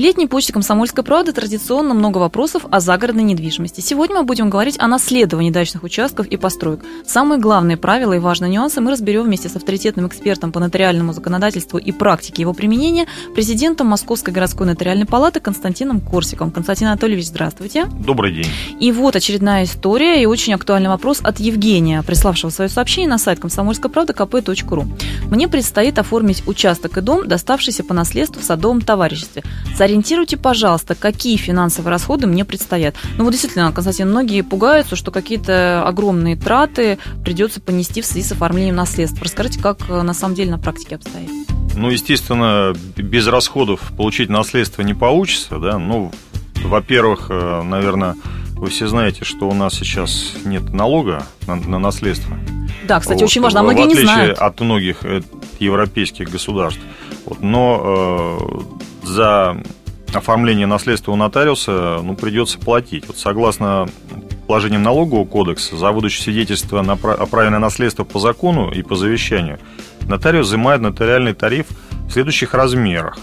Летней почте «Комсомольской правды» традиционно много вопросов о загородной недвижимости. Сегодня мы будем говорить о наследовании дачных участков и построек. Самые главные правила и важные нюансы мы разберем вместе с авторитетным экспертом по нотариальному законодательству и практике его применения, президентом Московской городской нотариальной палаты Константином Корсиком. Константин Анатольевич, здравствуйте. Добрый день. И вот очередная история и очень актуальный вопрос от Евгения, приславшего свое сообщение на сайт комсомольской правды kp.ru. Мне предстоит оформить участок и дом, доставшийся по наследству в садовом товариществе. Сориентируйте, пожалуйста, какие финансовые расходы мне предстоят. Ну вот действительно, Константин, многие пугаются, что какие-то огромные траты придется понести в связи с оформлением наследства. Расскажите, как э, на самом деле на практике обстоит? Ну, естественно, без расходов получить наследство не получится, да. Ну, во-первых, э, наверное, вы все знаете, что у нас сейчас нет налога на, на наследство. Да, кстати, вот, очень важно, а многие не знают. от многих э, европейских государств. Вот, но э, за оформление наследства у нотариуса ну, придется платить. Вот согласно положениям налогового кодекса, за выдачу свидетельства на, о праве на наследство по закону и по завещанию, нотариус взимает нотариальный тариф в следующих размерах.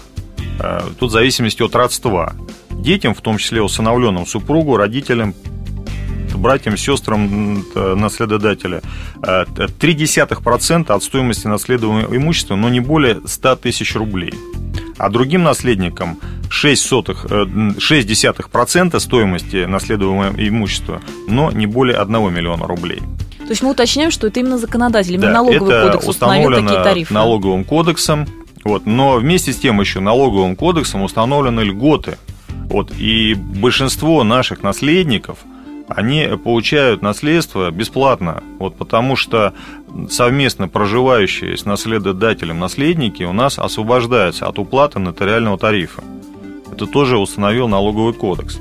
Э, тут в зависимости от родства. Детям, в том числе усыновленным супругу, родителям, братьям, сестрам наследодателя 0,3% э, от стоимости наследуемого имущества, но не более 100 тысяч рублей а другим наследникам 6, сотых, 6 э, десятых процента стоимости наследуемого имущества, но не более 1 миллиона рублей. То есть мы уточняем, что это именно законодатель, именно да, налоговый это кодекс установил такие тарифы. налоговым кодексом, вот, но вместе с тем еще налоговым кодексом установлены льготы. Вот, и большинство наших наследников – они получают наследство бесплатно, вот потому что совместно проживающие с наследодателем наследники у нас освобождаются от уплаты нотариального тарифа. Это тоже установил налоговый кодекс.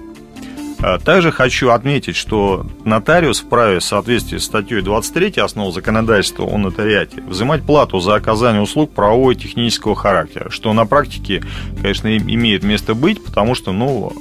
А также хочу отметить, что нотариус вправе в соответствии с статьей 23 основ законодательства о нотариате взимать плату за оказание услуг правового и технического характера, что на практике, конечно, имеет место быть, потому что ну,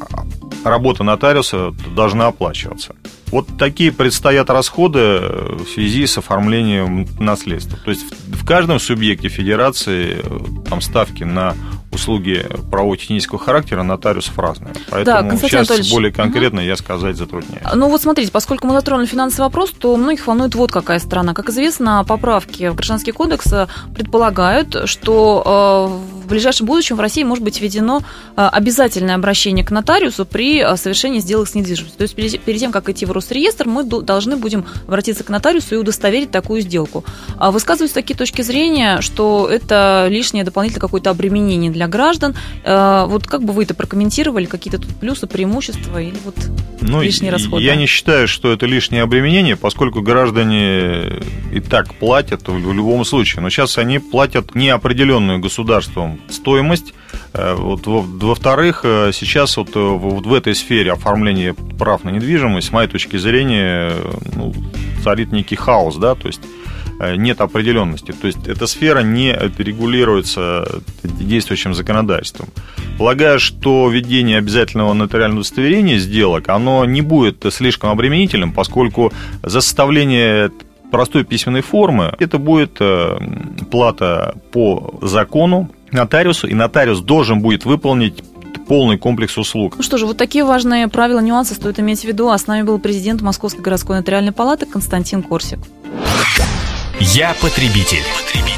работа нотариуса должна оплачиваться. Вот такие предстоят расходы в связи с оформлением наследства. То есть в каждом субъекте федерации э, там ставки на услуги правово-технического характера нотариусов разные. Поэтому да, сейчас Анатольевич, более конкретно угу. я сказать затрудняюсь. Ну вот смотрите, поскольку мы затронули финансовый вопрос, то многих волнует вот какая страна. Как известно, поправки в Гражданский кодекс э, предполагают, что э, в ближайшем будущем в России может быть введено э, обязательное обращение к нотариусу при совершении сделок с недвижимостью. То есть перед тем, как идти в Росреестр, мы должны будем обратиться к нотариусу и удостоверить такую сделку. А высказываются такие точки зрения, что это лишнее дополнительное какое-то обременение для граждан. Э, вот как бы вы это прокомментировали, какие-то тут плюсы, преимущества или вот ну, лишние расходы? Я не считаю, что это лишнее обременение, поскольку граждане и так платят в любом случае. Но сейчас они платят неопределенную государством стоимость. Э, вот, во-вторых, э, сейчас вот, вот в этой сфере оформления прав на недвижимость, с моей точки зрения, ну, царит некий хаос, да, то есть Э, нет определенности. То есть эта сфера не регулируется действующим законодательством. Полагаю, что введение обязательного нотариального удостоверения сделок, оно не будет слишком обременительным, поскольку за составление простой письменной формы это будет э, плата по закону нотариусу, и нотариус должен будет выполнить полный комплекс услуг. Ну что же, вот такие важные правила, нюансы стоит иметь в виду. А с нами был президент Московской городской нотариальной палаты Константин Корсик. Я потребитель. потребитель.